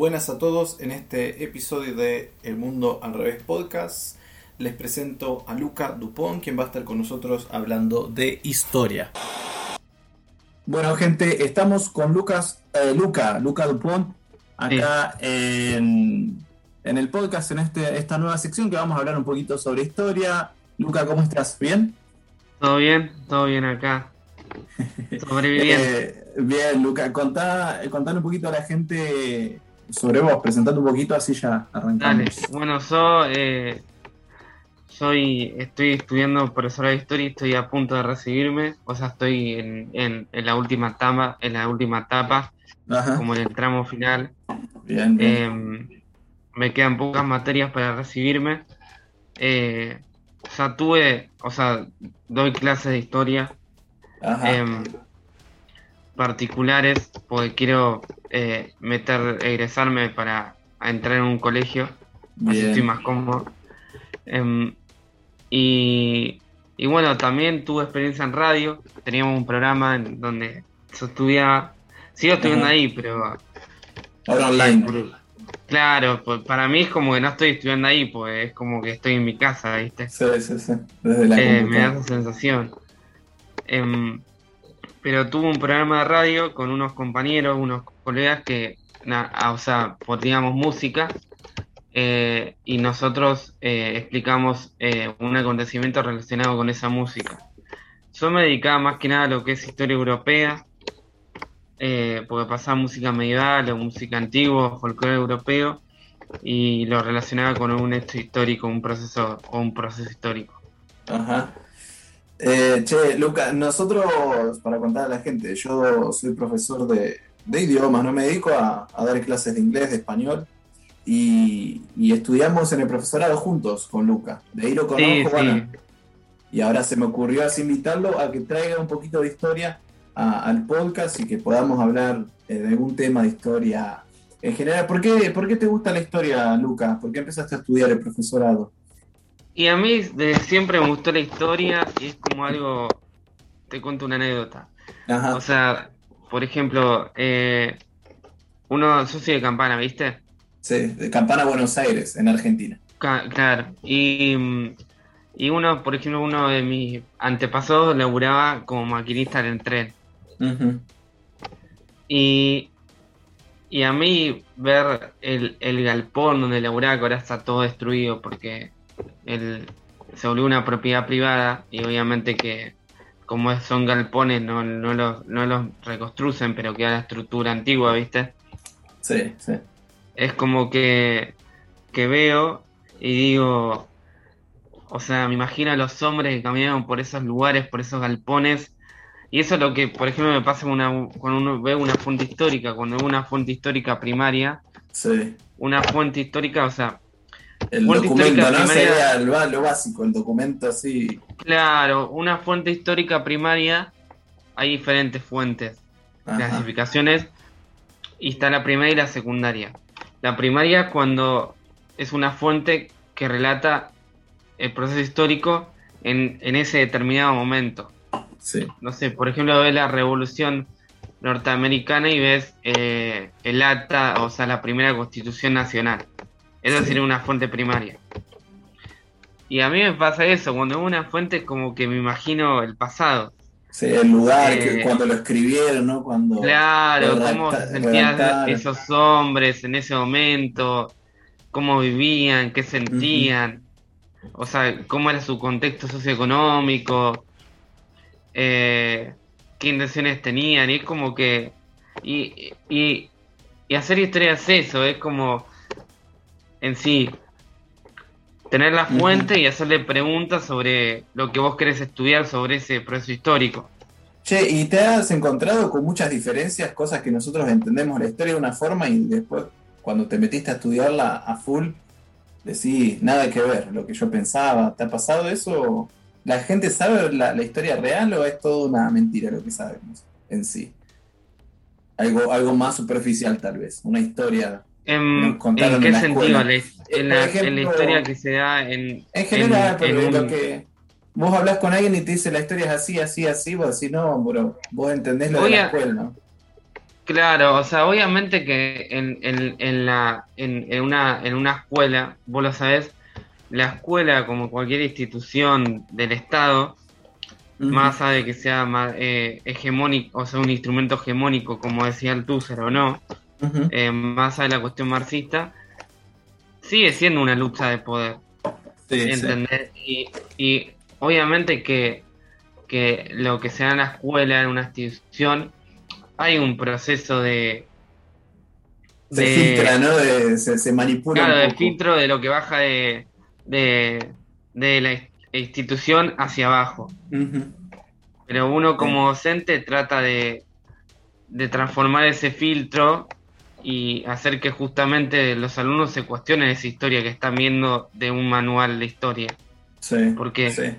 Buenas a todos, en este episodio de El Mundo al Revés Podcast les presento a Luca Dupont, quien va a estar con nosotros hablando de historia. Bueno gente, estamos con Lucas, eh, Luca, Luca Dupont, acá en, el podcast, en este, esta nueva sección que vamos a hablar un poquito sobre historia. Luca, ¿cómo estás? ¿Bien? Todo bien, todo bien acá. Sobreviviendo. Eh, bien, Luca, contá, contá un poquito a la gente sobre vos, presentando un poquito, así ya arrancamos. Bueno, yo eh, soy, estoy estudiando profesora de historia y estoy a punto de recibirme, o sea, estoy en, en, la última etapa, en la última etapa, como en el tramo final. Bien, em, me quedan pocas materias para recibirme. Eh, o sea, tuve, o sea, doy clases de historia. Em, particulares porque quiero eh, meter, egresarme para entrar en un colegio, así estoy más cómodo. Em, y, y, bueno, también tuve experiencia en radio, teníamos un programa en donde yo estudiaba, sigo estudiando ahí, pero... Ahora online. Claro, pues para mí es como que no estoy estudiando ahí, pues es como que estoy en mi casa, ¿viste? Sí, sí, sí. Desde la eh, me da esa sensación. Em, pero tuve un programa de radio con unos compañeros, unos colegas que, o sea, poníamos música eh, y nosotros eh, explicamos eh, un acontecimiento relacionado con esa música. Yo me dedicaba más que nada a lo que es historia europea, porque pasaba música medieval o música antigua, folclore europeo, y lo relacionaba con un hecho histórico, un proceso o un proceso histórico. Ajá. Che, Luca, nosotros, para contar a la gente, yo soy profesor de, idiomas, no me dedico a, dar clases de inglés, de español, y, estudiamos en el profesorado juntos con Luca. De ahí lo conozco, y ahora se me ocurrió así invitarlo a que traiga un poquito de historia al podcast y que podamos hablar eh, de algún tema de historia en general. ¿Por qué, ¿Por qué te gusta la historia, Luca? ¿Por qué empezaste a estudiar el profesorado? Y a mí desde siempre me gustó la historia y es como algo, te cuento una anécdota. O sea, por ejemplo, eh, uno, yo soy de Campana, ¿viste? Sí, de Campana, Buenos Aires, en Argentina. claro, y, y uno, por ejemplo, uno de mis antepasados laburaba como maquinista en tren. Y, y a mí ver el, el galpón donde laburaba, que ahora está todo destruido porque el, se volvió una propiedad privada y obviamente que como son galpones no, no, los, no los reconstrucen, pero queda la estructura antigua, ¿viste? Sí, sí. Es como que, que veo y digo, o sea, me imagino a los hombres que caminaban por esos lugares, por esos galpones, y eso es lo que, por ejemplo, me pasa una, cuando uno ve una fuente histórica, cuando ve una fuente histórica primaria, sí. una fuente histórica, o sea, el documento, ¿no? Sería lo básico, el documento así. Claro, una fuente histórica primaria, hay diferentes fuentes, clasificaciones, y está la primaria y la secundaria. La primaria cuando es una fuente que relata el proceso histórico en, ese determinado momento. Sí. No sé, por ejemplo, ves la revolución norteamericana y ves eh, el acta, o sea, la primera constitución nacional. Esa sería una fuente primaria. Y a mí me pasa eso, cuando veo una fuente como que me imagino el pasado. Sí, el lugar, que eh, cuando lo escribieron, ¿no? Cuando claro, cómo se sentían esos hombres en ese momento, cómo vivían, qué sentían, o sea, cómo era su contexto socioeconómico, eh, qué intenciones tenían, y es como que... Y, y, y hacer historia es eso, es como en sí. Tener la fuente y hacerle preguntas sobre lo que vos querés estudiar sobre ese proceso histórico. Che, ¿y te has encontrado con muchas diferencias, cosas que nosotros entendemos la historia de una forma y después cuando te metiste a estudiarla a full, decís nada que ver, lo que yo pensaba? ¿Te ha pasado eso? ¿La gente sabe la, historia real o es todo una mentira lo que sabemos en sí? Algo, algo más superficial tal vez, una historia. ¿En, qué sentido? en, la, historia que se da en... En general, pero lo que vos hablas con alguien y te dice la historia es así, así, así, vos decís, no, bro, vos entendés lo de la escuela, ¿no? Claro, o sea, obviamente que en, en, en la, en, una, en una escuela, vos lo sabés, la escuela, como cualquier institución del Estado, más allá de que sea más, eh, hegemónico, o sea, un instrumento hegemónico, como decía el Tusser o no, eh, más allá de la cuestión marxista, sigue siendo una lucha de poder. Sí, Y, y, obviamente que, que lo que sea en la escuela, en una institución, hay un proceso de... Se filtra, ¿no? se, manipula. Claro, de filtro de lo que baja de, de, la institución hacia abajo. Pero uno como docente trata de, de transformar ese filtro y hacer que justamente los alumnos se cuestionen esa historia que están viendo de un manual de historia. Sí. Porque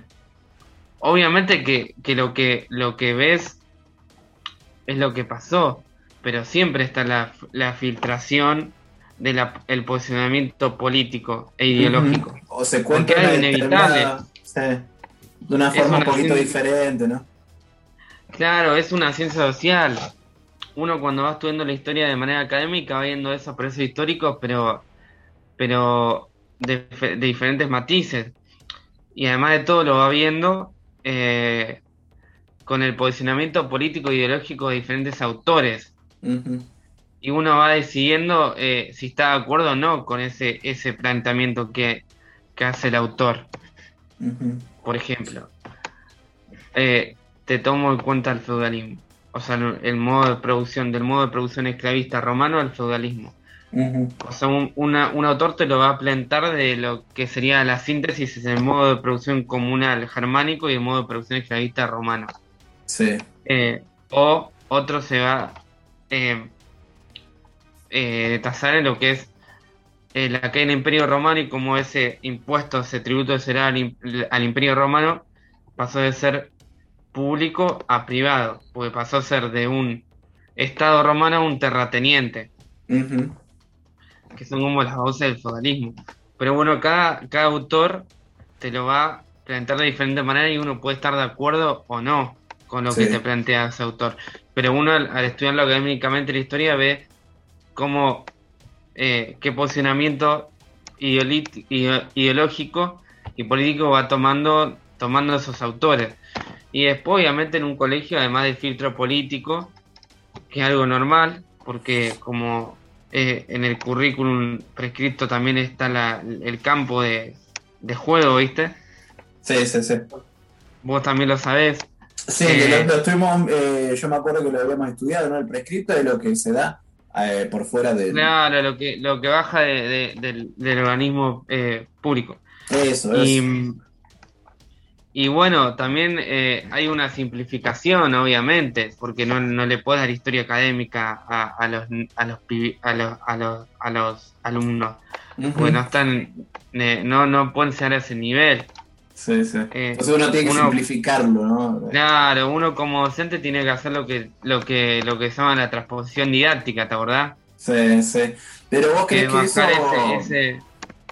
obviamente que, que, lo que lo que ves es lo que pasó, pero siempre está la, la filtración del posicionamiento político e ideológico. O se cuenta inevitable. de una forma un poquito diferente, ¿no? Claro, es una ciencia social. Uno cuando va estudiando la historia de manera académica va viendo esos procesos históricos, pero, pero de, diferentes matices. Y además de todo lo va viendo eh, con el posicionamiento político e ideológico de diferentes autores. Y uno va decidiendo eh, si está de acuerdo o no con ese, ese planteamiento que, hace el autor. Por ejemplo, eh, te tomo en cuenta el feudalismo, o sea, el, modo de producción, del modo de producción esclavista romano al feudalismo. O sea, un, un, autor te lo va a plantar de lo que sería la síntesis del modo de producción comunal germánico y el modo de producción esclavista romano. Sí. Eh, o otro se va eh, eh, tasar en lo que es eh, la caída del Imperio Romano y como ese impuesto, ese tributo será al, al, Imperio Romano pasó de ser público a privado, porque pasó a ser de un Estado romano a un terrateniente, que son como las voces del feudalismo. Pero bueno, cada, cada autor te lo va a plantear de diferente manera y uno puede estar de acuerdo o no con lo que te plantea ese autor. Pero uno al, estudiarlo académicamente la historia ve cómo, eh, qué posicionamiento ideológico y político va tomando, tomando esos autores. Y después, obviamente, en un colegio, además del filtro político, que es algo normal, porque como eh, en el currículum prescrito también está la, el campo de, de juego, ¿viste? Sí, sí, sí. Vos también lo sabés. Sí, eh, lo, estuvimos, eh, yo me acuerdo que lo habíamos estudiado, ¿no? El prescripto de lo que se da eh, por fuera de... Claro, lo que, lo que baja del, organismo público. Eso, y, Y bueno, también hay una simplificación, obviamente, porque no, no le puedes dar historia académica a, los, a, los, a, los, a, los, a los alumnos, porque no están, no, no pueden ser a ese nivel. Sí, sí. Eh, Entonces uno tiene que simplificarlo, ¿no? Claro, uno como docente tiene que hacer lo que, lo que, lo que se llama la transposición didáctica, ¿te acordás? Sí, sí. Pero vos crees que, eso. Eh,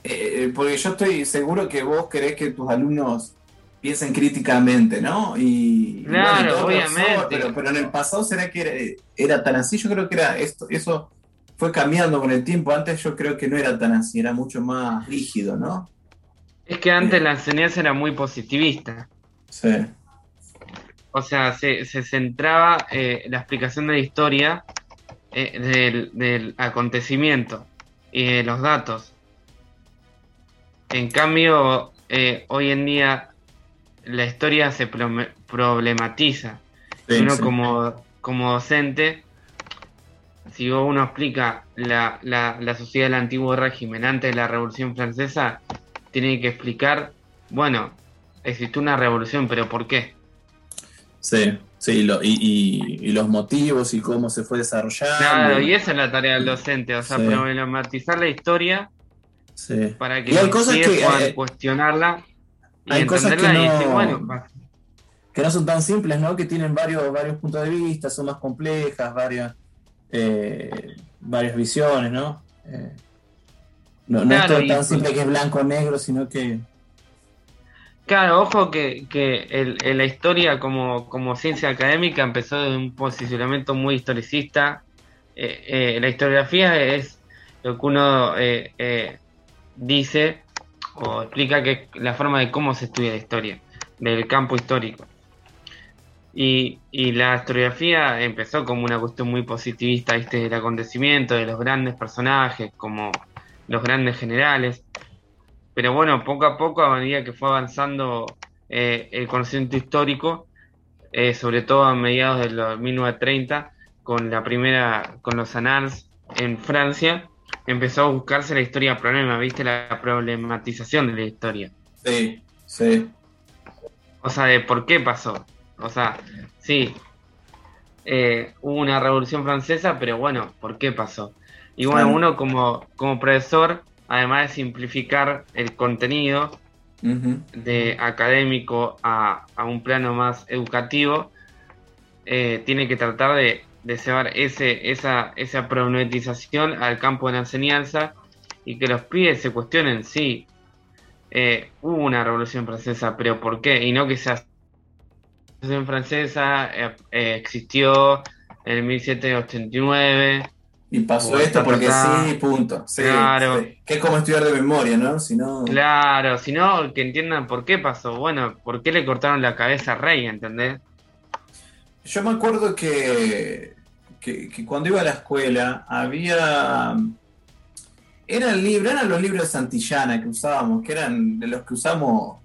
eh, porque yo estoy seguro que vos querés que tus alumnos piensen críticamente, ¿no? Y, claro, obviamente. pero, pero, en el pasado será que era, tan así. Yo creo que era esto, eso fue cambiando con el tiempo. Antes yo creo que no era tan así, era mucho más rígido, ¿no? Es que antes la enseñanza era muy positivista. Sí. O sea, se, centraba eh, la explicación de la historia eh, del, acontecimiento y de los datos. En cambio, eh, hoy en día la historia se problematiza. uno Como, como docente, si uno explica la, la, la sociedad del antiguo régimen antes de la Revolución Francesa, tiene que explicar, bueno, existe una revolución, pero ¿por qué? Sí, sí, y, los motivos y cómo se fue desarrollando. Claro, y esa es la tarea del docente, o sea, problematizar la historia sí. para que cosas que, puedan eh, cuestionarla. Hay cosas que no, que no son tan simples, ¿no? Que tienen varios, varios puntos de vista, son más complejas, varias, eh, varias visiones, ¿no? Eh, no, no es tan simple que es blanco o negro, sino que... Claro, ojo que, que la historia como, como ciencia académica empezó de un posicionamiento muy historicista. Eh, la historiografía es lo que uno dice o explica que la forma de cómo se estudia la historia, del campo histórico. Y, la historiografía empezó como una cuestión muy positivista, ¿viste? del acontecimiento, de los grandes personajes, como los grandes generales. Pero bueno, poco a poco, a medida que fue avanzando eh, el conocimiento histórico, eh, sobre todo a mediados de los 1930, con la primera, con los Annales en Francia, empezó a buscarse la historia problema, ¿viste? La problematización de la historia. Sí, sí. O sea, de por qué pasó. O sea, sí, eh, hubo una revolución francesa, pero bueno, ¿por qué pasó? Y bueno, uno como, como profesor, además de simplificar el contenido de académico a, un plano más educativo, eh, tiene que tratar de, de llevar ese, esa, esa problematización al campo de la enseñanza y que los pibes se cuestionen, sí, eh, hubo una revolución francesa, pero ¿por qué? Y no que sea Revolución Francesa eh, eh, existió en 1789. Y pasó esto porque sí, punto. claro. Que es como estudiar de memoria, ¿no? Si no... Claro, si no, que entiendan por qué pasó. Bueno, ¿por qué le cortaron la cabeza a Rey, ¿entendés? Yo me acuerdo que, que, cuando iba a la escuela había... Eran, libros, eran los libros de Santillana que usábamos, que eran de los que usamos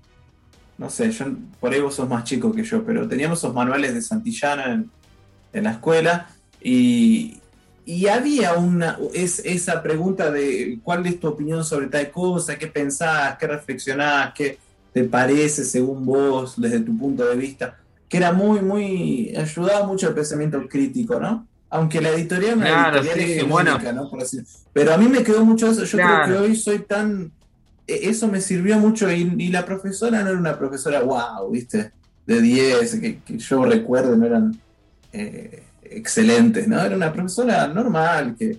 no sé, yo, por ahí vos sos más chico que yo, pero teníamos esos manuales de Santillana en, la escuela y, había una, es, esa pregunta de cuál es tu opinión sobre tal cosa, qué pensás, qué reflexionás, qué te parece según vos, desde tu punto de vista, que era muy, muy, ayudaba mucho al pensamiento crítico, ¿no? Aunque la editorial, claro, es bueno. ¿no? pero a mí me quedó mucho eso, yo creo que hoy soy tan e-, eso me sirvió mucho y, la profesora no era una profesora wow, ¿viste? De 10, que, yo recuerdo, no eran eh, excelentes, ¿no? Era una profesora normal, que,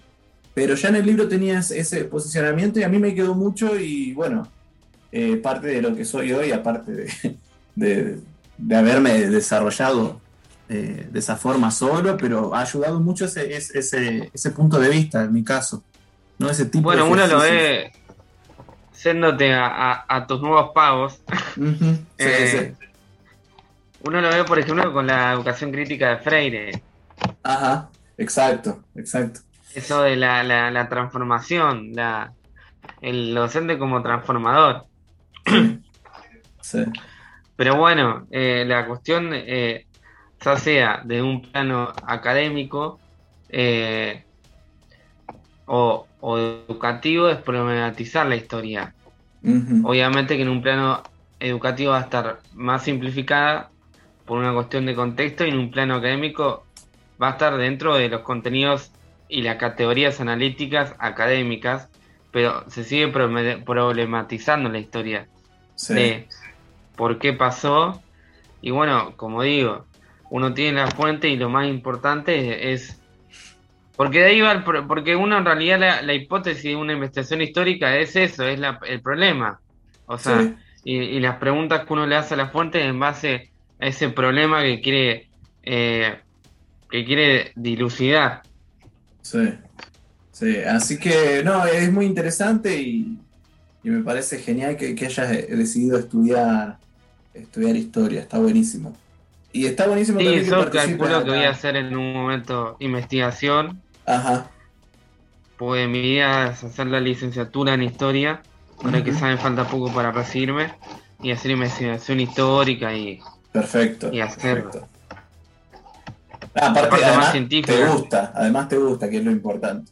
pero ya en el libro tenía ese posicionamiento y a mí me quedó mucho y bueno, eh, parte de lo que soy hoy, aparte de, haberme desarrollado eh, de esa forma solo, pero ha ayudado mucho ese, ese, ese, punto de vista en mi caso. ¿no? Ese tipo bueno, uno lo ve yéndote a, tus nuevos pagos, eh, uno lo ve, por ejemplo, con la educación crítica de Freire. Ajá, exacto, exacto. Eso de la, transformación, la, el docente como transformador. Sí. Pero bueno, eh, la cuestión, eh, ya sea de un plano académico o, o educativo es problematizar la historia. Obviamente que en un plano educativo va a estar más simplificada por una cuestión de contexto y en un plano académico va a estar dentro de los contenidos y las categorías analíticas académicas, pero se sigue problematizando la historia de por qué pasó. Y bueno, como digo, uno tiene la fuente y lo más importante es porque de ahí va, el, porque uno en realidad la, hipótesis de una investigación histórica es eso, es el problema. O sea, y, las preguntas que uno le hace a la fuente en base a ese problema que quiere, eh, que quiere dilucidar. Sí, sí, así que no, es muy interesante y, me parece genial que, hayas decidido estudiar, estudiar historia, está buenísimo. Y está buenísimo sí, también que calculo que voy a hacer en un momento investigación Ajá. Pues mi idea es hacer la licenciatura en historia, ahora que saben falta poco para recibirme, y hacer investigación histórica y. Perfecto. Y hacer. Ah, aparte, además, te gusta, además te gusta, que es lo importante.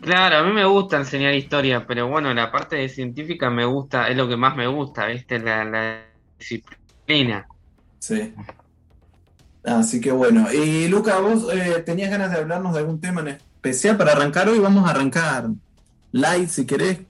Claro, a mí me gusta enseñar historia, pero bueno, la parte de científica me gusta, es lo que más me gusta, ¿viste? La, la disciplina. Sí. Así que bueno. Y Luca, vos eh, tenías ganas de hablarnos de algún tema en especial para arrancar hoy. Vamos a arrancar light si querés.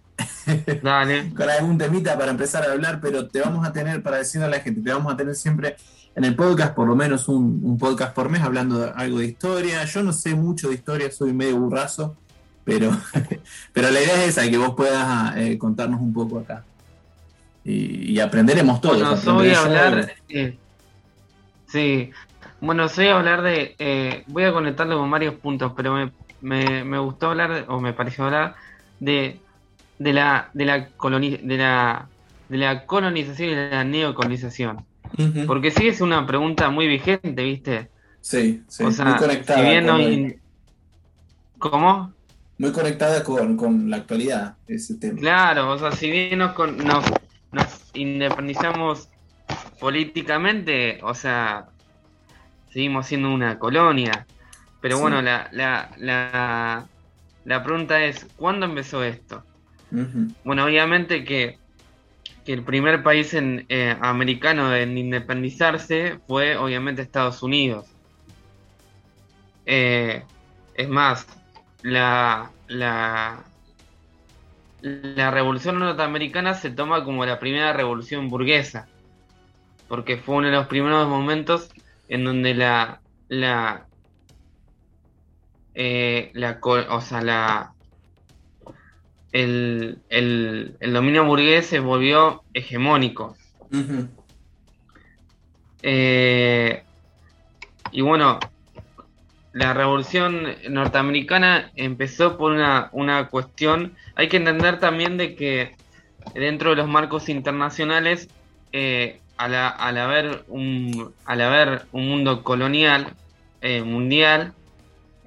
Dale. con algún temita para empezar a hablar, pero te vamos a tener, para decirle a la gente, te vamos a tener siempre en el podcast, por lo menos un, un podcast por mes, hablando de algo de historia. Yo no sé mucho de historia, soy medio burrazo, pero, pero la idea es esa, que vos puedas eh, contarnos un poco acá. Y, y aprenderemos todos. Bueno, yo voy a hablar. eh, sí. Bueno, soy a hablar de. eh, voy a conectarlo con varios puntos, pero me, me, me gustó hablar, o me pareció hablar, de, de la de la, coloni de la de la colonización y de la neocolonización. Porque sí es una pregunta muy vigente, ¿viste? Sí, sí, o sea, muy conectada. si bien con, hoy. ¿Cómo? muy conectada con, con la actualidad, ese tema. Claro, o sea, si bien nos, con- nos, nos independizamos políticamente, o sea, seguimos siendo una colonia. Pero Sí. bueno, la, la, la, la pregunta es, ¿cuándo empezó esto? Bueno, obviamente que, que el primer país en, eh, americano en independizarse fue obviamente Estados Unidos. Eh, es más, la, la, la revolución norteamericana se toma como la primera revolución burguesa, porque fue uno de los primeros momentos en donde la, la, eh, la, o sea, la, el, el, el dominio burgués se volvió hegemónico. Eh, y bueno, la revolución norteamericana empezó por una, una cuestión, hay que entender también de que dentro de los marcos internacionales, eh, al, haber un, al haber un mundo colonial, eh, mundial,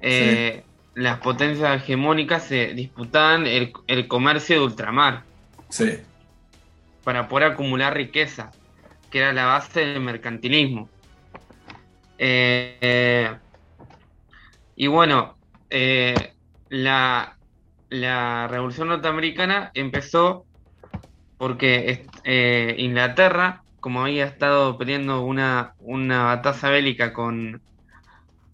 eh, las potencias hegemónicas se disputaban el, el comercio de ultramar Sí. para poder acumular riqueza, que era la base del mercantilismo. Eh, y bueno, eh, la, la revolución norteamericana empezó porque eh, Inglaterra, como había estado peleando una, una batalla bélica con,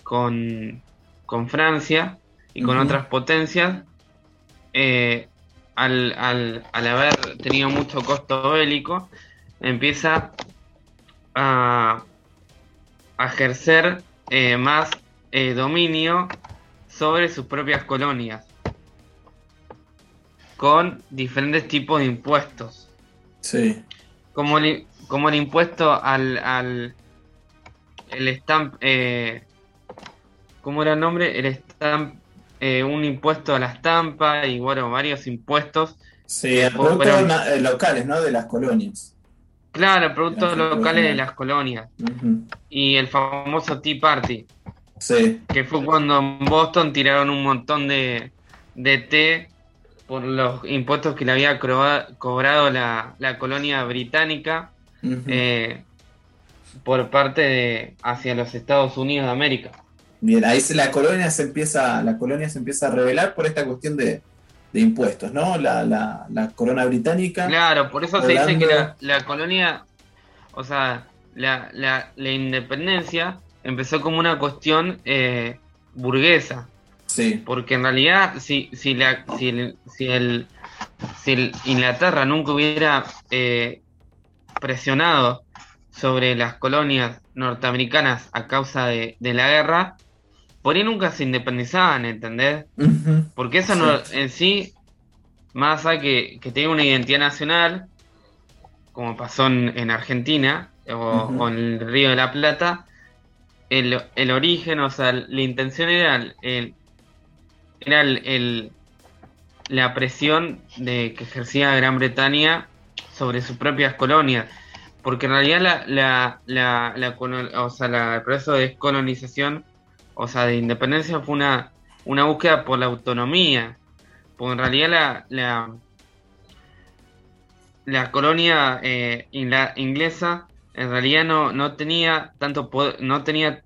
con, con Francia y con otras potencias, eh, al, al, al haber tenido mucho costo bélico, empieza a, a ejercer eh, más eh, dominio sobre sus propias colonias, con diferentes tipos de impuestos, Sí. como el, como el impuesto al, al el stamp, eh, ¿cómo era el nombre? El stamp, eh, un impuesto a la estampa y bueno, varios impuestos Sí, productos locales, ¿no? De las colonias. Claro, productos locales de las colonias. Y el famoso Tea Party, Sí, que fue cuando en Boston tiraron un montón de, de té por los impuestos que le había cobrado la, la colonia británica eh, por parte de hacia los Estados Unidos de América. Bien, ahí se- la colonia se empieza, la colonia se empieza a revelar por esta cuestión de, de impuestos, ¿no? La, la, la corona británica. Claro, por eso se dice que la, la colonia, o sea, la, la, la independencia empezó como una cuestión eh, burguesa. Sí, Porque en realidad, si, si, la, si, el, si, el, si el Inglaterra nunca hubiera eh, presionado sobre las colonias norteamericanas a causa de, de la guerra, por ahí nunca se independizaban, ¿entendés? Porque eso no, en sí, más allá que, que tenga una identidad nacional, como pasó en, en Argentina o, o en el Río de la Plata, el, el origen, o sea, la intención era el, era el, la presión de que ejercía Gran Bretaña sobre sus propias colonias. Porque en realidad la, la, la, la o sea, el proceso de descolonización, o sea, de independencia fue una, una búsqueda por la autonomía. Porque en realidad la, la, la colonia eh, inglesa en realidad no, no tenía tanto poder, no tenía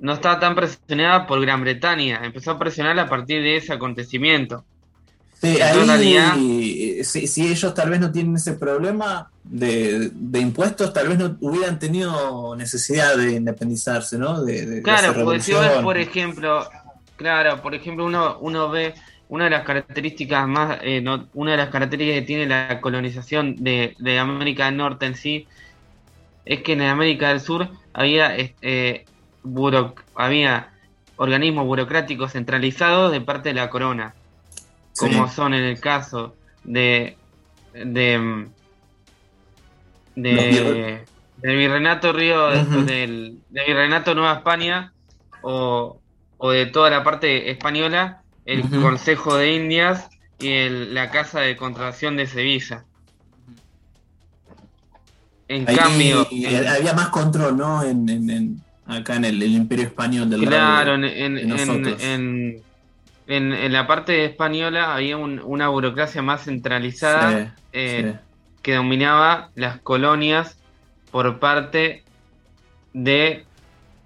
no estaba tan presionada por Gran Bretaña, empezó a presionar a partir de ese acontecimiento. Sí, ahí, realidad- eh, si, si ellos tal vez no tienen ese problema de, de impuestos, tal vez no hubieran tenido necesidad de independizarse, ¿no? De, de- de Claro, porque si ves, por ejemplo, claro, por ejemplo, uno, uno ve una de las características más, eh, una de las características que tiene la colonización de, América del Norte en sí, es que en América del Sur había, eh, había organismos burocráticos centralizados de parte de la corona, como son en el caso de de, de del Virreinato Río, del, Virreinato Nueva España o, o, de toda la parte española, el Consejo de Indias y la Casa de Contratación de Sevilla. En cambio... había más control, ¿no? En, acá en el, Imperio Español del Claro, en, en, en, la parte española había una burocracia más centralizada eh, que dominaba las colonias por parte de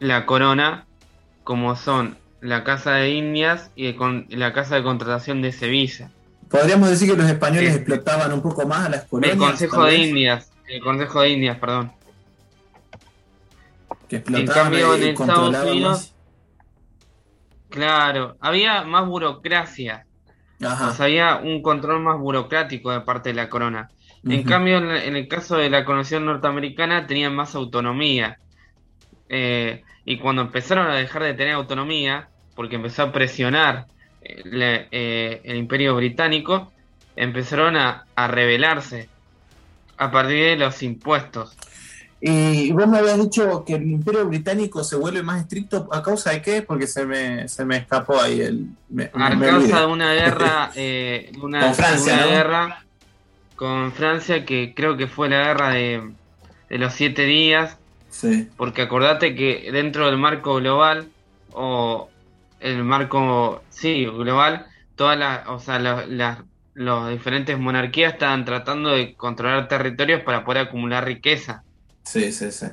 la corona, como son la Casa de Indias y la Casa de Contratación de Sevilla. Podríamos decir que los españoles explotaban un poco más a las colonias. El Consejo de Indias, el Consejo de Indias, perdón. Que en cambio, en Estados Unidos, claro, había más burocracia. O sea, había un control más burocrático de parte de la corona. En cambio, en, el caso de la colonia norteamericana, tenían más autonomía. Eh, y cuando empezaron a dejar de tener autonomía, porque empezó a presionar eh, eh, el imperio británico, empezaron a, rebelarse a partir de los impuestos. Y vos me habías dicho que el imperio británico se vuelve más estricto a causa de qué, porque se me, se me escapó ahí el... a causa de una guerra... una, Con Francia, una guerra con Francia, que creo que fue la guerra de, los siete días. Sí. Porque acordate que dentro del marco global, o el marco, sí, global, todas las, o sea, las, diferentes monarquías estaban tratando de controlar territorios para poder acumular riqueza. Sí, sí, sí.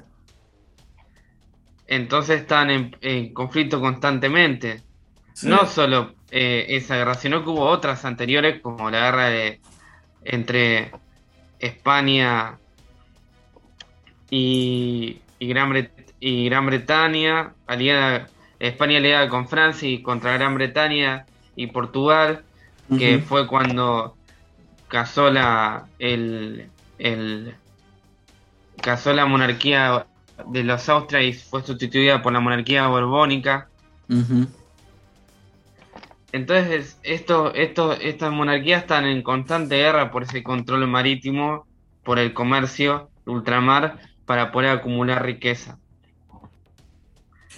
Entonces estaban en, conflicto constantemente. No solo eh, esa guerra, sino que hubo otras anteriores, como la guerra de, entre España y, Gran, y Gran Bretaña, aliada, España aliada con Francia y contra Gran Bretaña y Portugal, que fue cuando casó la, el, el, casó la monarquía de los Austrias y fue sustituida por la monarquía borbónica. Entonces, esto, esto, estas monarquías están en constante guerra por ese control marítimo, por el comercio ultramar, para poder acumular riqueza.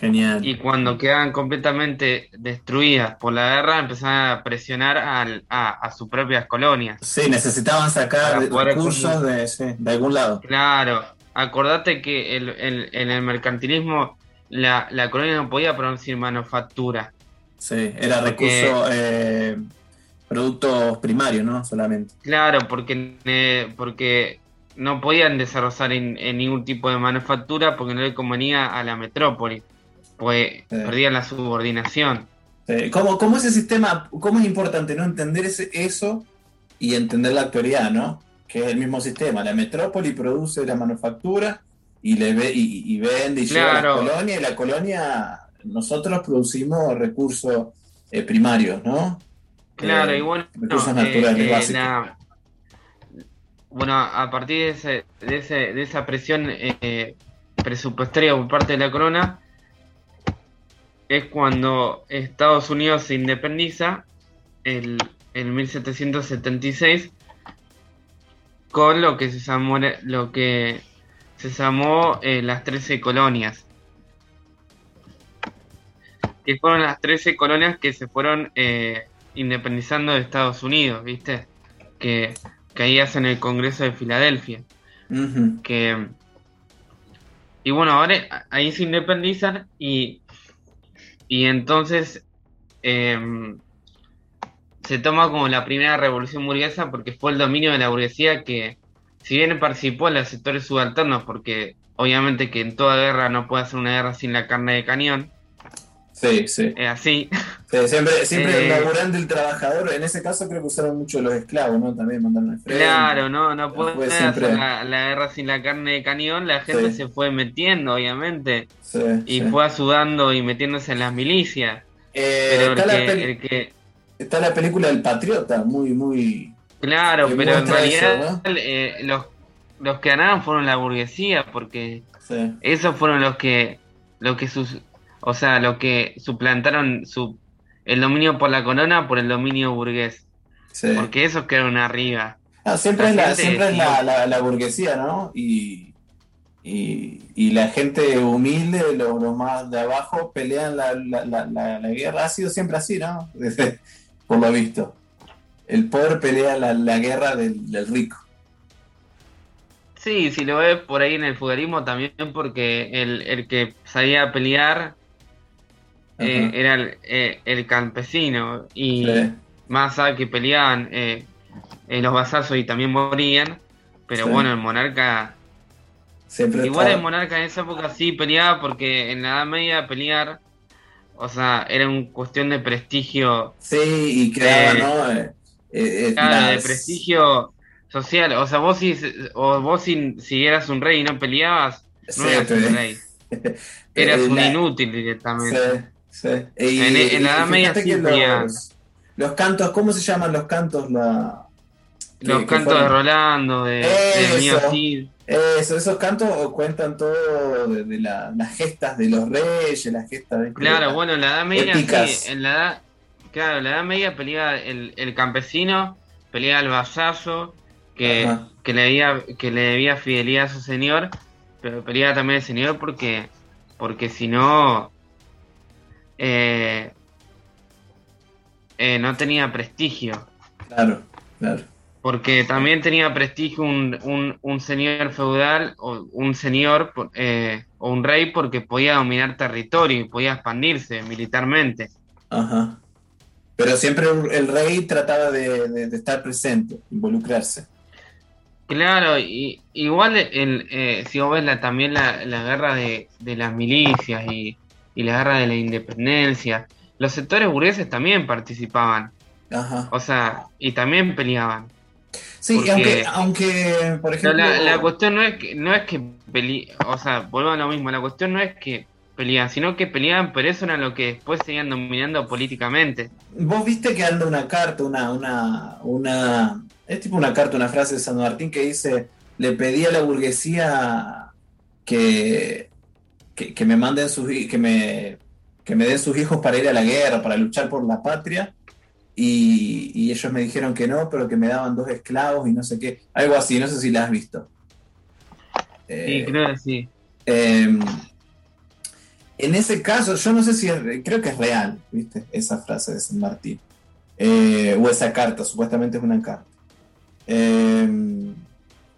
Genial. Y cuando quedan completamente destruidas por la guerra, empezaron a presionar a, sus propias colonias. Sí, necesitaban sacar recursos de, algún lado. Claro, acordate que el, en el mercantilismo la, la colonia no podía producir manufactura Sí, era recurso, eh, productos primarios, ¿no? Solamente. Claro, porque, eh, porque no podían desarrollar en, ningún tipo de manufactura porque no le convenía a la metrópoli, pues perdían la subordinación. ¿Cómo, ¿Cómo, ese sistema, cómo es importante no entender ese, eso y entender la actualidad, ¿no? Que es el mismo sistema. La metrópoli produce la manufactura y le ve y, vende y lleva a la colonia y la colonia nosotros producimos recursos eh, primarios, ¿no? Claro, y bueno, recursos eh, naturales eh, básicos. bueno, a partir de, ese, de, esa presión presupuestaria por parte de la corona, es cuando Estados Unidos se independiza en 1776 con lo que se llamó lo que se llamó las 13 colonias que fueron las 13 colonias que se fueron eh, independizando de Estados Unidos, ¿viste? Que, que ahí hacen el Congreso de Filadelfia. Que, y bueno, ahora ahí se independizan y, y entonces em, se toma como la primera revolución burguesa porque fue el dominio de la burguesía que, si bien participó en los sectores subalternos, porque obviamente que en toda guerra no puede hacer una guerra sin la carne de cañón, Sí, sí. Es así. siempre siempre el eh, laburante, el trabajador, en ese caso creo que usaron mucho los esclavos, ¿no? También mandaron el Claro, no, no puede ser la, guerra sin la carne de cañón, la gente se fue metiendo, obviamente. y fue sudando y metiéndose en las milicias. Eh, Pero el que, está la película El Patriota, muy, muy... Claro, pero en eso, realidad eh, los, los que ganaron fueron la burguesía, porque Sí, esos fueron los que, los que sus, o sea, los que suplantaron su, el dominio por la corona por el dominio burgués, sí. porque esos quedaron arriba. Ah, siempre la es, la, gente siempre es la, decidió- la- la burguesía, ¿no? Y, y, y la gente humilde, los, los más de abajo, pelean la, la, guerra. Ha sido siempre así, ¿no? Desde- por lo visto. El pobre pelea la, la guerra del, del rico. Sí, si lo ves por ahí en el feudalismo también, porque el, el que salía a pelear eh, era el, eh, el campesino y Sí, más allá que peleaban eh, eh, los vasallos y también morían, pero Sí. bueno, el monarca, siempre igual el monarca en esa época sí peleaba porque en la Edad Media pelear, o sea, era una cuestión de prestigio, Sí, y Eh, ¿no? De prestigio social, o sea, vos si, o vos si, si eras un rey y no peleabas, Sí, no eras un rey, eras un inútil directamente. Sí. Y- En- en la Edad Media sí los, los cantos, ¿cómo se llaman los cantos? La, Los cantos de Rolando, de, de Mío Eso. Cid. Eso, esos cantos cuentan todo de, de la- las gestas de los reyes, las gestas de Claro, bueno, en la Edad Media sí, en la edad, claro, en la Edad Media peleaba el, el campesino, peleaba el vasallo, que, que le debía, que le debía fidelidad a su señor, pero peleaba también el señor porque, porque si no, eh, eh, no tenía prestigio. Claro, claro. Porque también tenía prestigio un, un, un señor feudal o un señor eh, o un rey porque podía dominar territorio y podía expandirse militarmente. Ajá. Pero siempre el el rey trataba de, de- de estar presente, involucrarse. Claro, y igual el, eh, si vos ves la, también la, la guerra de, de las milicias y, y la guerra de la independencia, los sectores burgueses también participaban, Ajá. o sea, y también peleaban. Sí, porque- aunque, aunque, por ejemplo, la, la cuestión no es que, no es que pele- o sea, vuelvo a lo mismo, la cuestión no es que peleaban, sino que peleaban, pero eso era lo que después seguían dominando políticamente. vos viste que anda una carta, una, una, una, es tipo una carta, una frase de San Martín que dice, le pedí a la burguesía que, que, que me manden sus, que me, que me den sus hijos para ir a la guerra, para luchar por la patria, y, y ellos me dijeron que no, pero que me daban dos esclavos y no sé qué, algo así, no sé si la has visto. Sí, Eh, creo que sí. eh, en ese caso, yo no sé si es, creo que es real, ¿viste? Esa frase de San Martín. Eh, o esa carta, supuestamente es una carta.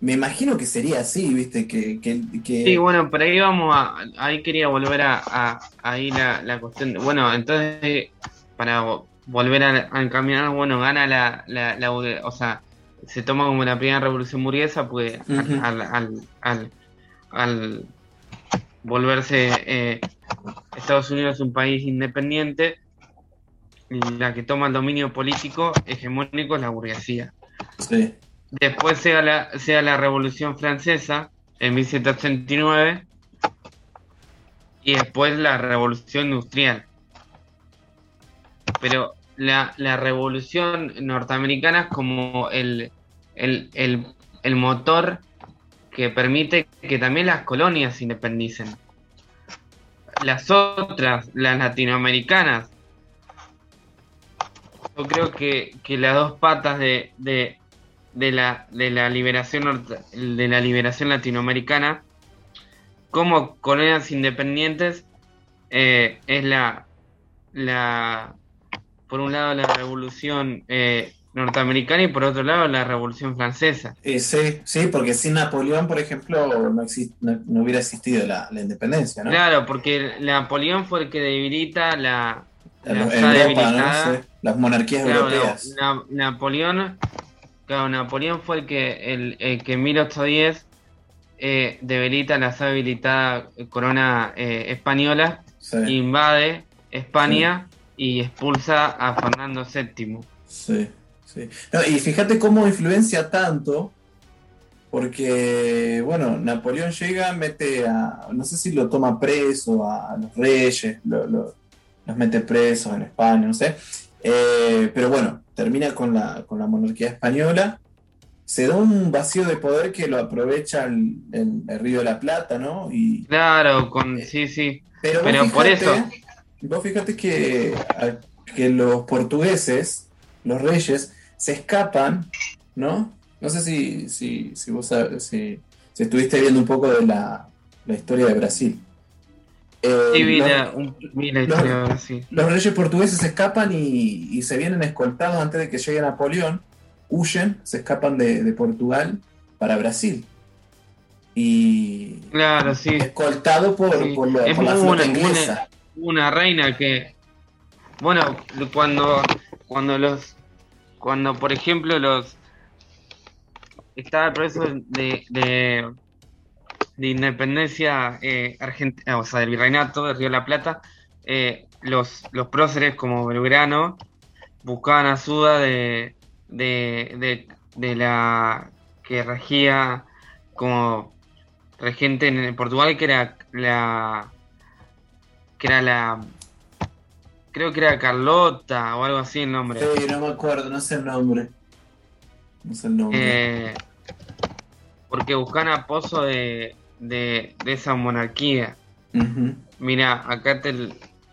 Me imagino que sería así, ¿viste? Que, que, que- Sí, bueno, por ahí vamos a, ahí quería volver a, a- ahí la, la cuestión, bueno, entonces, para vo- volver a, a encaminar, bueno, gana la, la, la o sea, se toma como la primera revolución burguesa, pues al, al, al, al volverse eh, Estados Unidos un país independiente, la que toma el dominio político hegemónico es la burguesía. sí, Después sea la, sea la Revolución Francesa en 1789 y después la Revolución Industrial. Pero la, la Revolución Norteamericana es como el, el, el, el motor que permite que también las colonias se independicen. Las otras, las latinoamericanas, yo creo que, que las dos patas de, de, de la, de la liberación de la liberación latinoamericana como colonias independientes eh, es la la por un lado la revolución eh, norteamericana y por otro lado la revolución francesa Eh, sí, sí, porque sin Napoleón, por ejemplo, no, exist- no, no hubiera existido la, la independencia, ¿no? claro porque Napoleón fue el que debilita la, Europa, debilitada ¿no? Sí, las monarquías Claro, europeas. Na- Na- Napoleón, claro, Napoleón fue el que, el, el que en 1810 eh, debilita la ya debilitada corona eh, española, Sí, invade España y expulsa a Fernando VII. sí, sí. No, y fíjate cómo influencia tanto, porque, bueno, Napoleón llega, mete a, no sé si lo toma preso a, a los reyes, lo- lo- los mete presos en España, no sé. Eh, pero bueno, termina con la, con la monarquía española. Se da un vacío de poder que lo aprovecha el, el- Río de la Plata, ¿no? Y, Claro, con, sí, sí. pero Pero por eso. Vos fíjate que, a- que los portugueses, los reyes, se escapan, ¿no? No sé si, si, si vos si, si estuviste viendo un poco de la, la historia de Brasil. Eh, Sí, vi los- la, un- vi la los- historia reyes portugueses se escapan y, y se vienen escoltados antes de que llegue Napoleón. Huyen, se escapan de, de Portugal para Brasil. Y Claro, sí. escoltado por, Sí. por, lo- Es por la flota buena- inglesa. Una reina que, bueno, cuando, cuando los, cuando por ejemplo los, estaba el proceso de, de, de independencia eh, argentina, o sea, del virreinato de Río de la Plata, eh, los, los próceres como Belgrano buscaban ayuda de, de, de, de la que regía como regente en Portugal, que era la que era la creo que era Carlota o algo así el nombre. Sí, no me acuerdo, no sé el nombre. No sé el nombre. Eh, porque buscan apoyo de, de, de esa monarquía. Mira, acá te,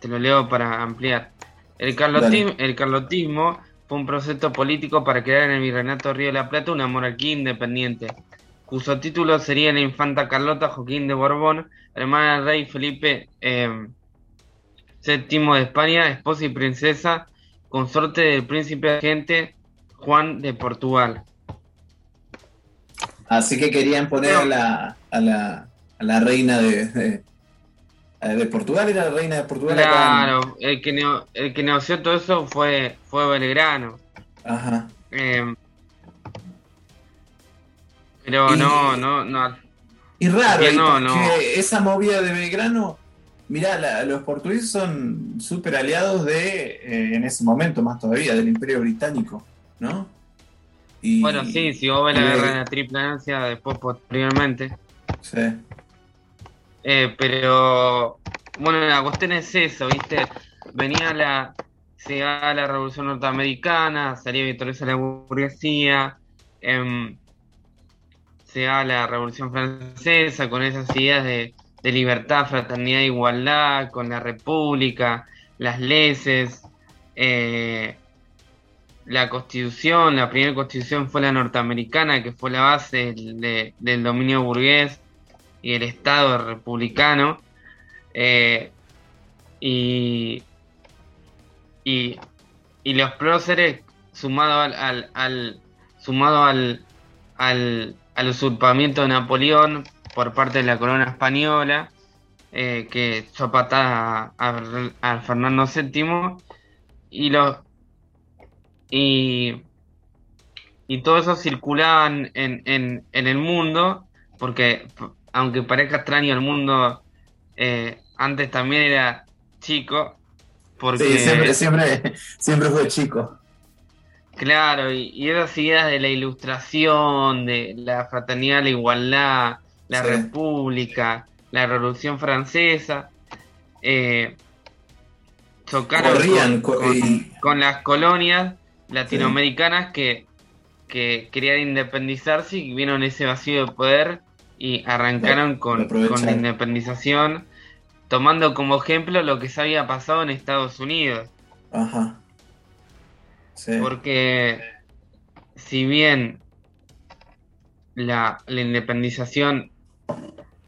te lo leo para ampliar. El carlotismo, el carlotismo fue un proceso político para crear en el Virreinato Río de la Plata una monarquía independiente, cuyo título sería la infanta Carlota Joaquín de Borbón, hermana del rey Felipe eh, VII de España, esposa y princesa, consorte del príncipe regente Juan de Portugal. Así que querían poner la, a la, a la reina de, de, de Portugal, era la reina de Portugal. acá en- Claro, el que, neo- el que negoció todo eso fue, fue Belgrano. Ajá. Eh, pero Y- no, no, no. Y raro, Que no, no. esa movida de Belgrano, mirá, la- los portugueses son súper aliados de, eh, en ese momento más todavía, del Imperio Británico, ¿no? Y, Bueno, sí, si vos ves la guerra de la Triple Alianza después posteriormente. Sí, Eh, pero bueno, la cuestión es eso, ¿viste? Venía la, se da la Revolución Norteamericana, salía victoriosa la burguesía, em, se da la Revolución Francesa con esas ideas de, de libertad, fraternidad, igualdad, con la República, las leyes, eh, la Constitución, la primera Constitución fue la norteamericana, que fue la base del, de- del dominio burgués y el Estado republicano. eh, y, y, los próceres, sumado al, al, al- sumado al, al, al usurpamiento de Napoleón por parte de la corona española, eh, que echó a patada a, a- a Fernando VII, y los y, y todo eso circulaban en, en, en el mundo, porque aunque parezca extraño, el mundo eh, antes también era chico, porque Sí, siempre, siempre, siempre fue chico. Claro, y, y esas ideas de la ilustración, de la fraternidad, la igualdad, la Sí. república, la revolución francesa, eh, chocaron con las colonias latinoamericanas que, que querían independizarse y vieron ese vacío de poder y arrancaron con, con la independización, tomando como ejemplo lo que se había pasado en Estados Unidos. Ajá. Sí. Porque si bien la, la independización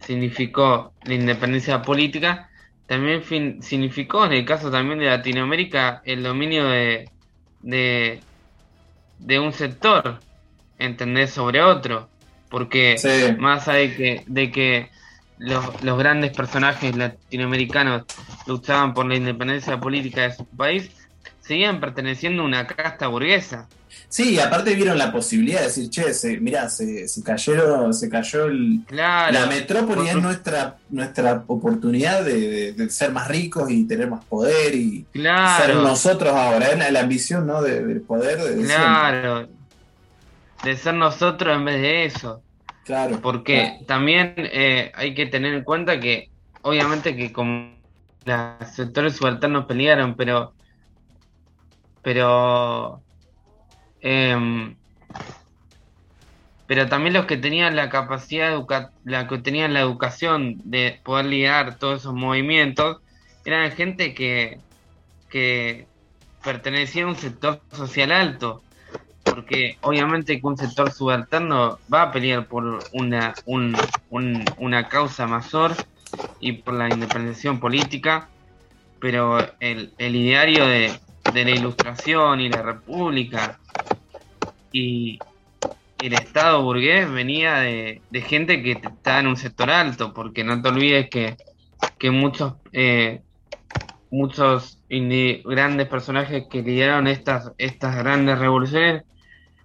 significó la independencia política, también fin- significó, en el caso también de Latinoamérica, el dominio de, de, de un sector, entender sobre otro. Porque Sí. más allá de que, de que los, los grandes personajes latinoamericanos luchaban por la independencia política de su país, seguían perteneciendo a una casta burguesa. Sí, aparte vieron la posibilidad de decir, che, se, mirá, se, se cayeron, se cayó el, Claro. la metrópoli es nuestra, nuestra oportunidad de, de- de ser más ricos y tener más poder y ser nosotros ahora, es la, la ambición ¿no? de- del poder de, siempre. claro. De ser nosotros en vez de eso. Claro. Porque también eh, hay que tener en cuenta que, obviamente que como los sectores subalternos pelearon, pero pero em, pero también los que tenían la capacidad la que tenían la educación de poder liderar todos esos movimientos eran gente que, que pertenecía a un sector social alto porque obviamente que un sector subalterno va a pelear por una, una causa mayor y por la independencia política, pero el, el ideario de, de la ilustración y la república y el Estado burgués venía de, gente que estaba en un sector alto, porque no te olvides que, que muchos eh, muchos grandes personajes que lideraron estas, estas grandes revoluciones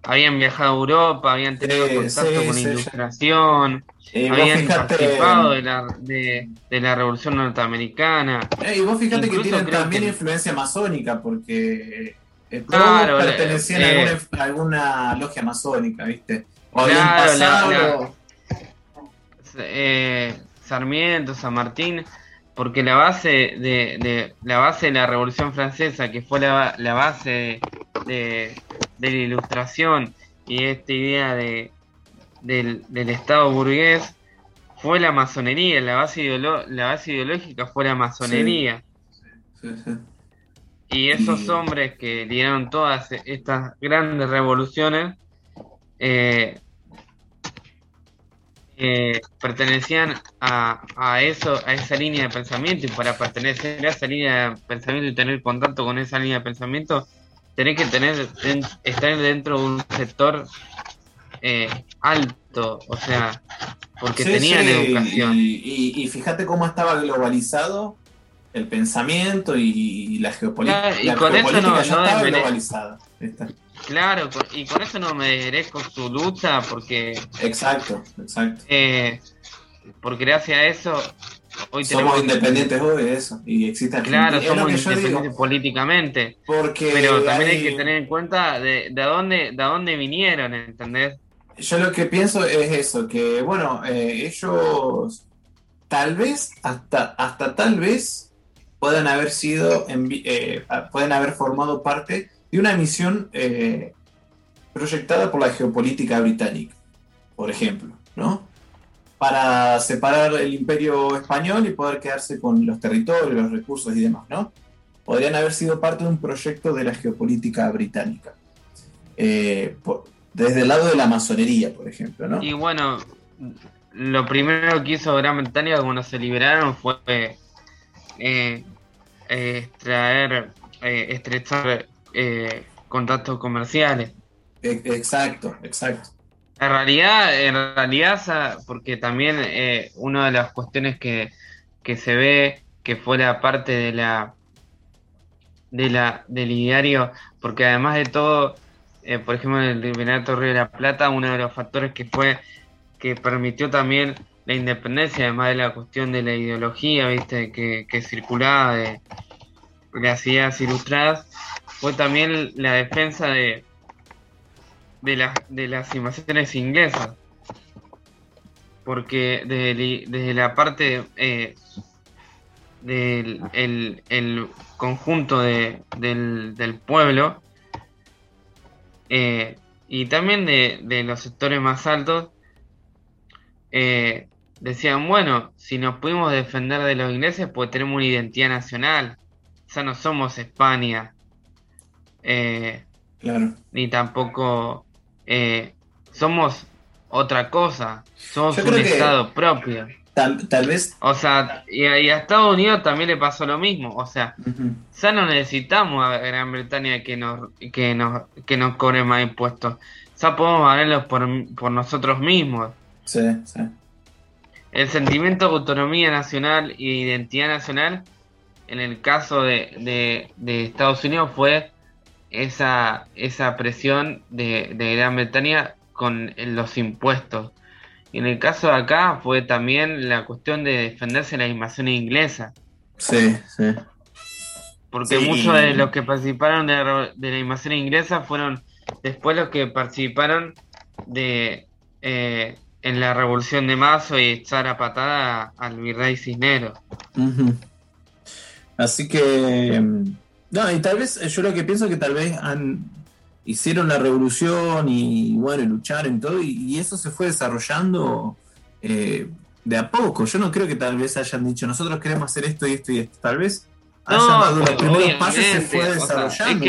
habían viajado a Europa, habían tenido contacto con ilustración, habían participado de la, de, la revolución norteamericana. y vos fíjate que tienen también influencia masónica, porque eh, claro, pertenecían eh, a, alguna, logia masónica, ¿viste? O claro, eh, Sarmiento, San Martín, porque la base de, la base de la Revolución Francesa, que fue la, base de, la Ilustración y esta idea de, del, Estado burgués, fue la masonería, la base, la base ideológica fue la masonería. sí, sí. Y esos hombres que lideraron todas estas grandes revoluciones eh, eh, pertenecían a, a, eso, a esa línea de pensamiento y para pertenecer a esa línea de pensamiento y tener contacto con esa línea de pensamiento, tenés que tener estar dentro de un sector eh, alto, o sea, porque tenían educación. y, fíjate cómo estaba globalizado el pensamiento y, la geopolítica. y con eso no, ya globalizada. Claro, y con eso no me merezco su lucha porque... Exacto, exacto. Eh, porque gracias a eso... Hoy somos independientes hoy de eso y existe Claro, somos independientes políticamente. Porque pero también hay... que tener en cuenta de, de, dónde, de dónde vinieron, ¿entendés? Yo lo que pienso es eso, que bueno, eh, ellos tal vez, hasta, hasta tal vez pueden haber sido, eh, pueden haber formado parte de una misión eh, proyectada por la geopolítica británica, por ejemplo, ¿no? Para separar el imperio español y poder quedarse con los territorios, los recursos y demás, ¿no? Podrían haber sido parte de un proyecto de la geopolítica británica. Eh, desde el lado de la masonería, por ejemplo, ¿no? Y bueno, lo primero que hizo Gran Bretaña cuando se liberaron fue eh, extraer, eh, estrechar eh, contactos comerciales. E, exacto, exacto. En realidad, en realidad, porque también eh, una de las cuestiones que, que se ve que fue la parte de la de la del ideario, porque además de todo, eh, por ejemplo, en el Tribunal Río de la Plata, uno de los factores que fue que permitió también la independencia, además de la cuestión de la ideología, viste, que, que circulaba de, las ideas ilustradas, fue también la defensa de, de, de las invasiones inglesas. Porque desde, la parte eh, del el, conjunto de, del, del, pueblo eh, y también de, de, los sectores más altos, eh, decían, bueno, si nos pudimos defender de los ingleses, pues tenemos una identidad nacional. Ya no somos España. Eh, claro. Ni tampoco eh, somos otra cosa. Somos un Estado propio. Tal, vez. O sea, y, a Estados Unidos también le pasó lo mismo. O sea, ya no necesitamos a Gran Bretaña que nos, que nos, que nos cobre más impuestos. Ya podemos valerlos por, por nosotros mismos. Sí, sí. El sentimiento de autonomía nacional y identidad nacional, en el caso de, Estados Unidos, fue esa, esa presión de, Gran Bretaña con los impuestos. Y en el caso de acá fue también la cuestión de defenderse de la invasión inglesa. Sí, sí. Porque muchos de los que participaron de la, de la invasión inglesa fueron después los que participaron de eh, en la revolución de Mazo y echar a patada al virrey Cisneros. Así que, No, y tal vez, yo lo que pienso que tal vez han hicieron la revolución y bueno, lucharon y todo, y, eso se fue desarrollando eh, de a poco. Yo no creo que tal vez hayan dicho, nosotros queremos hacer esto y esto y esto. Tal vez hayan dado los primeros pasos se fue desarrollando.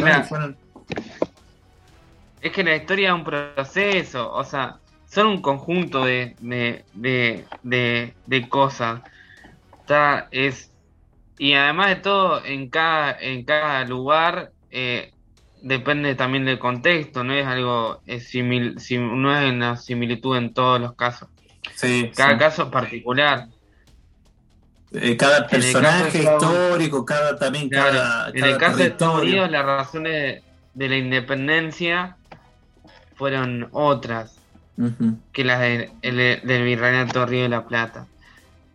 es, que la, historia es un proceso, o sea, son un conjunto de, de, de, de, cosas. Está, es, y además de todo, en cada, en cada lugar eh, depende también del contexto, no es algo, es simil, no es una similitud en todos los casos. Sí, cada caso es particular. Eh, cada personaje histórico, cada también cada, En el caso de Estados Unidos, las razones de, la independencia fueron otras que las del Virreinato Río de la Plata.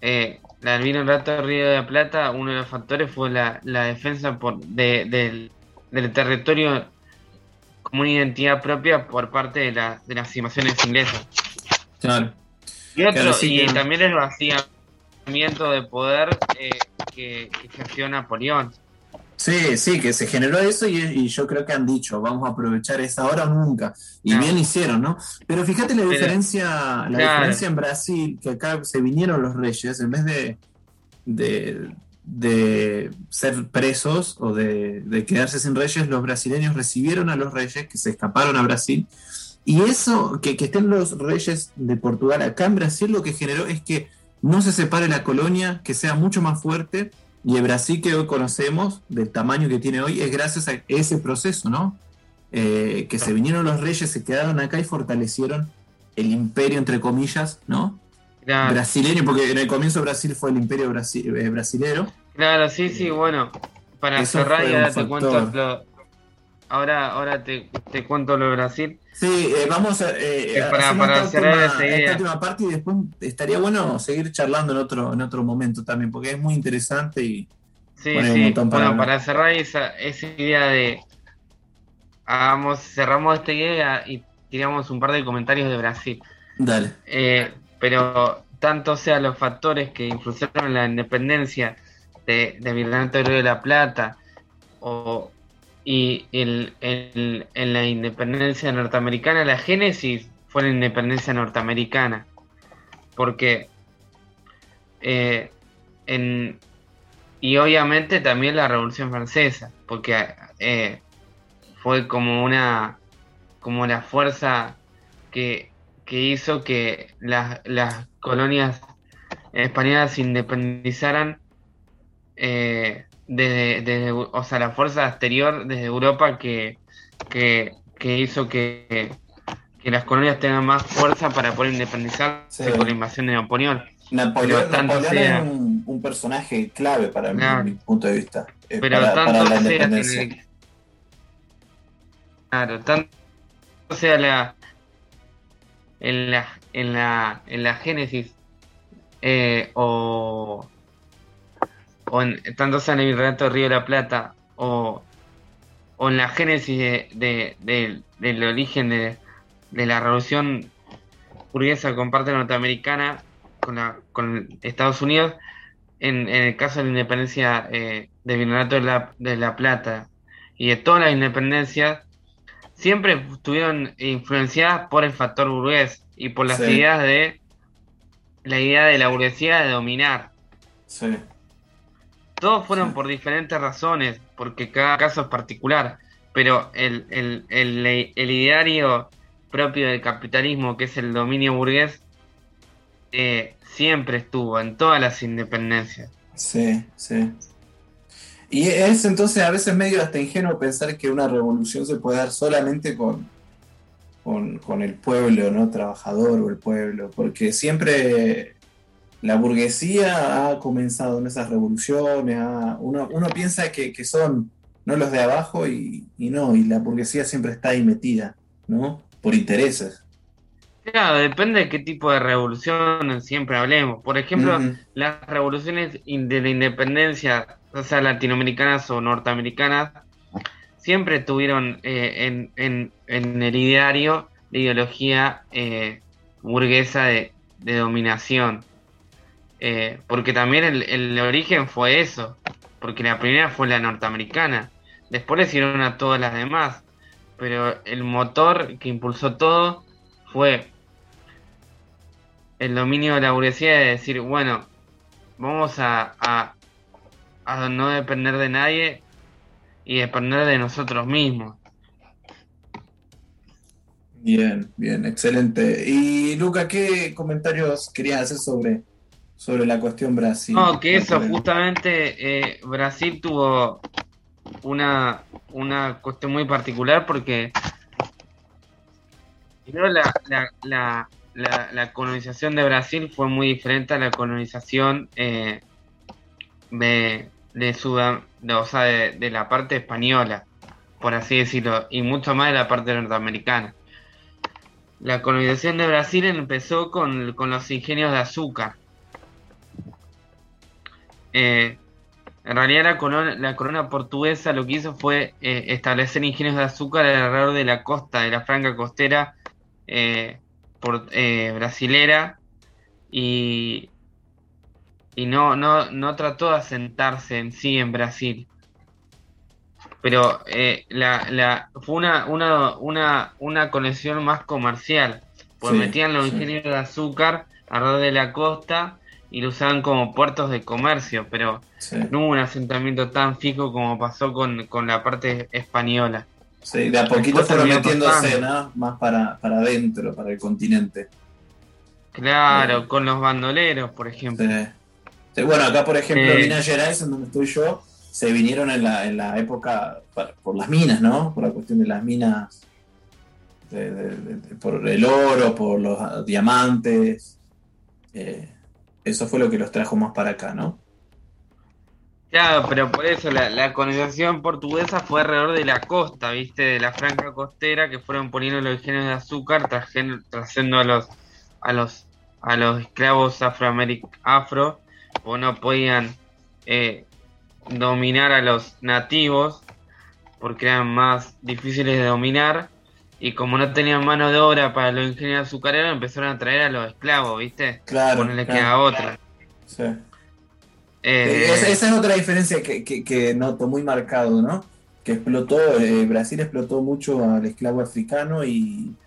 Eh, la del Virreinato Río de la Plata, uno de los factores fue la, defensa por, del del territorio como una identidad propia por parte de, de las invasiones inglesas. Claro. Y, otro, y también el vaciamiento de poder eh, que, que Napoleón. Sí, sí, que se generó eso y, yo creo que han dicho, vamos a aprovechar esa hora o nunca. Y bien hicieron, ¿no? Pero fíjate la diferencia, la diferencia en Brasil, que acá se vinieron los reyes, en vez de, de, de ser presos o de, quedarse sin reyes, los brasileños recibieron a los reyes que se escaparon a Brasil. Y eso, que, estén los reyes de Portugal acá en Brasil, lo que generó es que no se separe la colonia, que sea mucho más fuerte. Y el Brasil que hoy conocemos, del tamaño que tiene hoy, es gracias a ese proceso, ¿no? Eh, que se vinieron los reyes, se quedaron acá y fortalecieron el imperio, entre comillas, ¿no? brasileño, porque en el comienzo Brasil fue el imperio eh, brasilero. Claro, sí, sí, bueno, para cerrar y ahora te cuento lo, ahora, ahora te, te, cuento lo de Brasil. Sí, eh, vamos a eh, para, para cerrar esta, esta última parte y después estaría bueno seguir charlando en otro en otro momento también, porque es muy interesante y sí, sí. bueno, para cerrar esa, esa idea de hagamos, cerramos esta idea y tiramos un par de comentarios de Brasil. Dale. Eh, pero tanto sea los factores que influyeron en la independencia de, de Virreinato de la Plata o, y el, en la independencia norteamericana, la génesis fue la independencia norteamericana, porque eh, en, y obviamente también la Revolución Francesa, porque eh, fue como una como la fuerza que que hizo que las, las colonias españolas se independizaran eh, desde, o sea, la fuerza exterior desde Europa que, que, hizo que, que, las colonias tengan más fuerza para poder independizarse con la invasión de Napoleón. Napoleón, es un, personaje clave para mi, punto de vista. Eh, pero tanto sea claro, tanto sea la, en la, en la, en la Génesis eh, o, o en, tanto sea en el relato de Río de la Plata o, o en la génesis de, del origen de, la revolución burguesa con parte norteamericana con, la, con Estados Unidos, en, en, el caso de la independencia eh, del Virreinato de la, de la Plata y de todas las independencias, siempre estuvieron influenciadas por el factor burgués y por las ideas de la idea de la burguesía de dominar. Sí. Todos fueron por diferentes razones, porque cada caso es particular, pero el, el, el, ideario propio del capitalismo, que es el dominio burgués, eh, siempre estuvo en todas las independencias. Sí, sí. Y es entonces a veces medio hasta ingenuo pensar que una revolución se puede dar solamente con, con, el pueblo, ¿no? Trabajador o el pueblo, porque siempre la burguesía ha comenzado en esas revoluciones, uno, uno, piensa que, son no los de abajo y, no, y la burguesía siempre está ahí metida, ¿no? Por intereses. Claro, depende de qué tipo de revolución siempre hablemos. Por ejemplo, las revoluciones de la independencia o sea latinoamericanas o norteamericanas, siempre tuvieron eh, en, el ideario la ideología eh, burguesa de, dominación. Eh, porque también el, origen fue eso, porque la primera fue la norteamericana. Después le hicieron a todas las demás. Pero el motor que impulsó todo fue el dominio de la burguesía de decir, bueno, vamos a, a, a no depender de nadie y depender de nosotros mismos. Bien, bien, excelente. Y Luca, ¿qué comentarios querías hacer sobre, sobre la cuestión Brasil? No, que eso, justamente eh, Brasil tuvo una, una cuestión muy particular porque primero la, la, la, la, la colonización de Brasil fue muy diferente a la colonización eh, de, de, Sudam de, o sea, de, de la parte española, por así decirlo, y mucho más de la parte norteamericana. La colonización de Brasil empezó con, con los ingenios de azúcar. Eh, en realidad la corona, la corona, portuguesa lo que hizo fue eh, establecer ingenios de azúcar alrededor de la costa, de la franja costera eh, por, eh, brasilera y, y no, no, no trató de asentarse en sí en Brasil. Pero la, la, fue una, una, una, una conexión más comercial, pues Sí, metían los sí. ingenios de azúcar alrededor de la costa y lo usaban como puertos de comercio, pero Sí, no hubo un asentamiento tan fijo como pasó con, con la parte española. sí, de a poquito Después fueron metiéndose. ¿no? Más para, para adentro, para el continente. Claro, con los bandoleros, por ejemplo. Sí. Sí, bueno, acá por ejemplo, Minas Gerais, en donde estoy yo, se vinieron en la, en la época por las minas, ¿no? Por la cuestión de las minas, de- de- de- de- por el oro, por los diamantes. Eh, eso fue lo que los trajo más para acá, ¿no? Claro, pero por eso la, la colonización portuguesa fue alrededor de la costa, ¿viste? De la franja costera que fueron poniendo los ingenios de azúcar, trayendo a los a los a los esclavos afroameric afro, o no podían eh, dominar a los nativos porque eran más difíciles de dominar y como no tenían mano de obra para los ingenios azucareros empezaron a traer a los esclavos, ¿viste? Claro. Ponerle que claro. a otra. Sí. Eh, esa, esa es otra diferencia que, que- que noto muy marcado, ¿no? Que explotó, eh, Brasil explotó mucho al esclavo africano y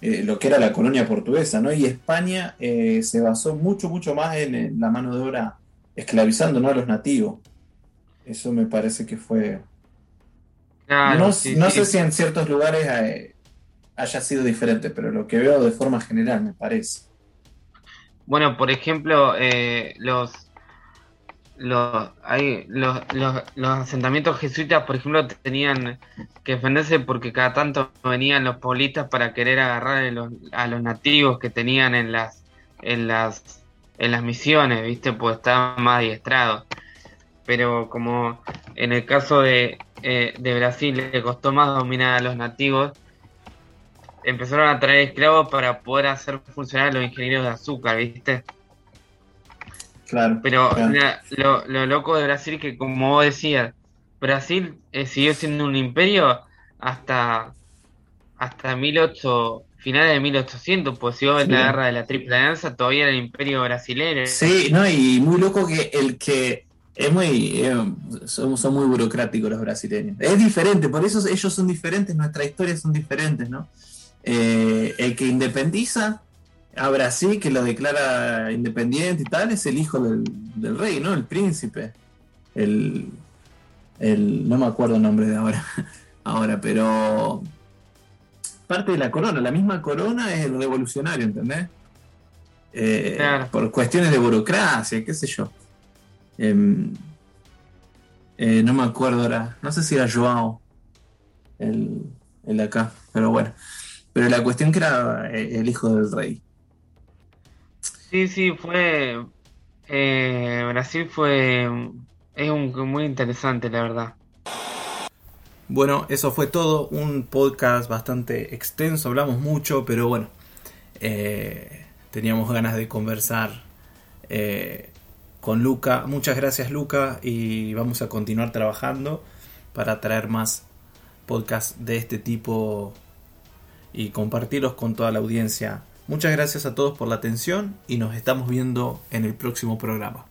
eh, lo que era la colonia portuguesa, ¿no? Y España eh, se basó mucho, mucho más en, en la mano de obra esclavizando, ¿no? A los nativos. Eso me parece que fue... claro, no sí, no sí. sé si en ciertos lugares eh, haya sido diferente, pero lo que veo de forma general me parece. Bueno, por ejemplo, eh, los, los, los, los, asentamientos jesuitas, por ejemplo, tenían que defenderse porque cada tanto venían los paulistas para querer agarrar a los, a los nativos que tenían en las, en las, en las misiones, ¿viste? Pues estaban más adiestrados. Pero como en el caso de, eh, de Brasil le costó más dominar a los nativos, empezaron a traer esclavos para poder hacer funcionar los ingenieros de azúcar, ¿viste? Claro. Pero claro. la- lo, lo loco de Brasil que como vos decías, Brasil eh, siguió siendo un imperio hasta hasta 18 finales de 1800, pues si vos ves Sí. la guerra de la Triple Alianza todavía era el imperio brasileño. Sí, no, y muy loco que el que es muy, eh, son, son muy burocráticos los brasileños. Es diferente, por eso ellos son diferentes, nuestras historias son diferentes, ¿no? Eh, el que independiza a Brasil, que lo declara independiente y tal, es el hijo del, del rey, ¿no? El príncipe. El, el, no me acuerdo el nombre de ahora, ahora, pero parte de la corona, la misma corona es el revolucionario, ¿entendés? Eh, Claro. Por cuestiones de burocracia, qué sé yo. Em, eh, no me acuerdo ahora, no sé si era Joao, el, el de acá, pero bueno. Pero la cuestión que era eh, el hijo del rey. Sí, sí, fue eh, Brasil fue es un muy interesante, la verdad. Bueno, eso fue todo. Un podcast bastante extenso, hablamos mucho, pero bueno, eh, teníamos ganas de conversar eh, con Luca. Muchas gracias Luca y vamos a continuar trabajando para traer más podcasts de este tipo y compartirlos con toda la audiencia. Muchas gracias a todos por la atención y nos estamos viendo en el próximo programa.